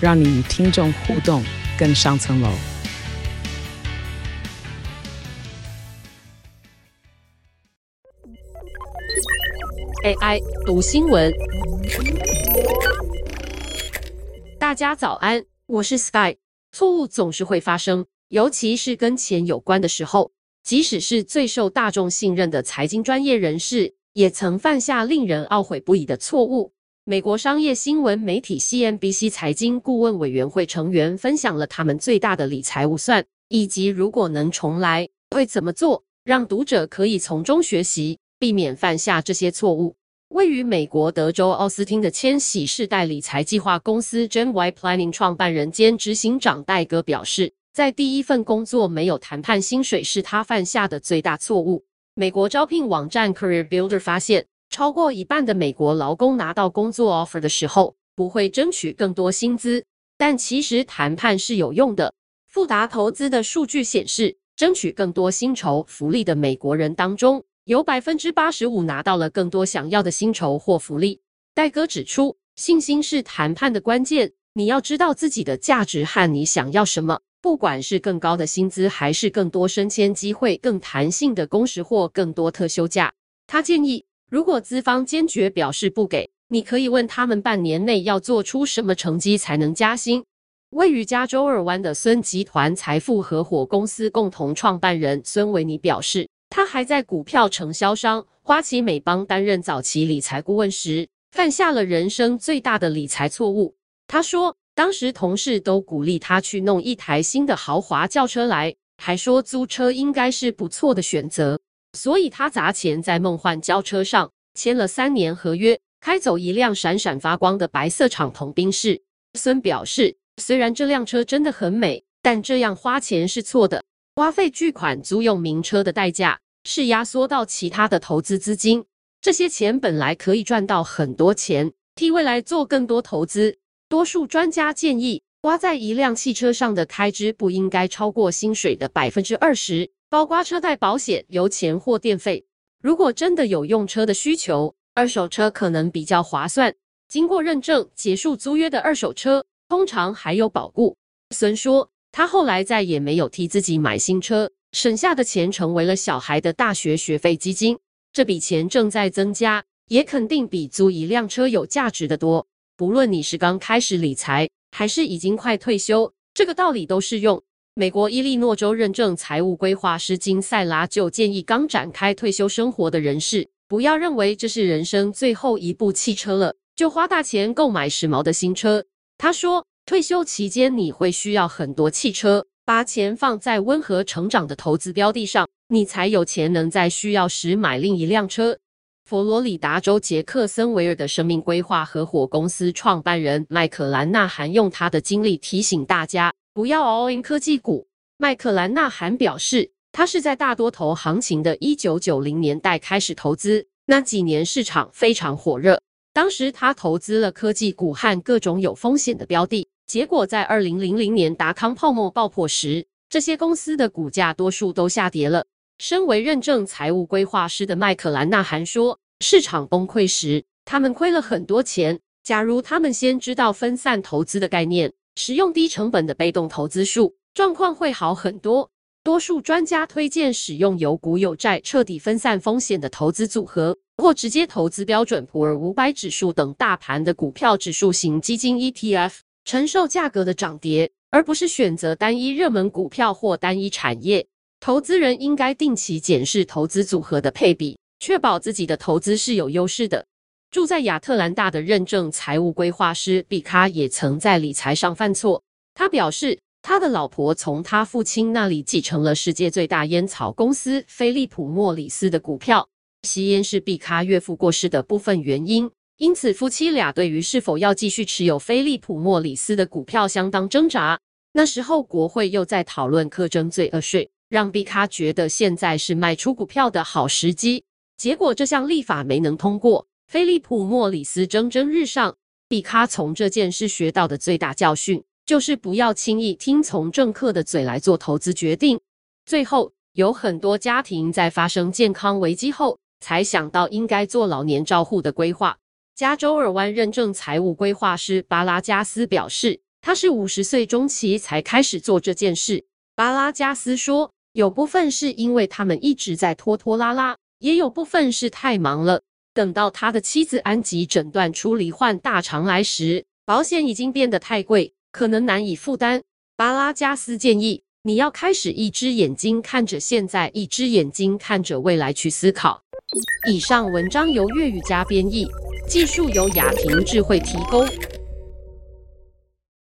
让你与听众互动更上层楼。AI 读新闻，大家早安，我是 Sky。错误总是会发生，尤其是跟钱有关的时候，即使是最受大众信任的财经专业人士。也曾犯下令人懊悔不已的错误。美国商业新闻媒体 CNBC 财经顾问委员会成员分享了他们最大的理财误算，以及如果能重来会怎么做，让读者可以从中学习，避免犯下这些错误。位于美国德州奥斯汀的千禧世代理财计划公司 Gen Y Planning 创办人兼执行长戴哥表示，在第一份工作没有谈判薪水是他犯下的最大错误。美国招聘网站 Career Builder 发现，超过一半的美国劳工拿到工作 offer 的时候，不会争取更多薪资。但其实谈判是有用的。富达投资的数据显示，争取更多薪酬福利的美国人当中，有百分之八十五拿到了更多想要的薪酬或福利。戴哥指出，信心是谈判的关键。你要知道自己的价值和你想要什么。不管是更高的薪资，还是更多升迁机会、更弹性的工时或更多特休假，他建议，如果资方坚决表示不给，你可以问他们半年内要做出什么成绩才能加薪。位于加州尔湾的孙集团财富合伙公司共同创办人孙维尼表示，他还在股票承销商花旗美邦担任早期理财顾问时，犯下了人生最大的理财错误。他说。当时同事都鼓励他去弄一台新的豪华轿车来，还说租车应该是不错的选择，所以他砸钱在梦幻轿车上签了三年合约，开走一辆闪闪发光的白色敞篷宾士。孙表示，虽然这辆车真的很美，但这样花钱是错的，花费巨款租用名车的代价是压缩到其他的投资资金，这些钱本来可以赚到很多钱，替未来做更多投资。多数专家建议，花在一辆汽车上的开支不应该超过薪水的百分之二十，包括车贷、保险、油钱或电费。如果真的有用车的需求，二手车可能比较划算。经过认证、结束租约的二手车，通常还有保固。孙说，他后来再也没有替自己买新车，省下的钱成为了小孩的大学学费基金。这笔钱正在增加，也肯定比租一辆车有价值的多。不论你是刚开始理财，还是已经快退休，这个道理都适用。美国伊利诺州认证财务规划师金赛拉就建议刚展开退休生活的人士，不要认为这是人生最后一部汽车了，就花大钱购买时髦的新车。他说，退休期间你会需要很多汽车，把钱放在温和成长的投资标的上，你才有钱能在需要时买另一辆车。佛罗里达州杰克森维尔的生命规划合伙公司创办人麦克兰纳还用他的经历提醒大家不要 all in 科技股。麦克兰纳罕表示，他是在大多头行情的一九九零年代开始投资，那几年市场非常火热，当时他投资了科技股和各种有风险的标的，结果在二零零零年达康泡沫爆破时，这些公司的股价多数都下跌了。身为认证财务规划师的麦克兰纳罕说：“市场崩溃时，他们亏了很多钱。假如他们先知道分散投资的概念，使用低成本的被动投资术，状况会好很多。多数专家推荐使用有股有债、彻底分散风险的投资组合，或直接投资标准普尔五百指数等大盘的股票指数型基金 ETF，承受价格的涨跌，而不是选择单一热门股票或单一产业。”投资人应该定期检视投资组合的配比，确保自己的投资是有优势的。住在亚特兰大的认证财务规划师毕卡也曾在理财上犯错。他表示，他的老婆从他父亲那里继承了世界最大烟草公司菲利普莫里斯的股票。吸烟是毕卡岳父过世的部分原因。因此夫妻俩对于是否要继续持有菲利普·莫里斯的股票相当挣扎。那时候国会又在讨论课征罪恶税，让毕卡觉得现在是卖出股票的好时机。结果这项立法没能通过，菲利普·莫里斯蒸蒸日上。毕卡从这件事学到的最大教训，就是不要轻易听从政客的嘴来做投资决定。最后，有很多家庭在发生健康危机后，才想到应该做老年照护的规划。加州尔湾认证财务规划师巴拉加斯表示，他是五十岁中期才开始做这件事。巴拉加斯说，有部分是因为他们一直在拖拖拉拉，也有部分是太忙了。等到他的妻子安吉诊断出罹患大肠癌时，保险已经变得太贵，可能难以负担。巴拉加斯建议你要开始一只眼睛看着现在，一只眼睛看着未来去思考。以上文章由粤语加编译，技术由雅婷智慧提供。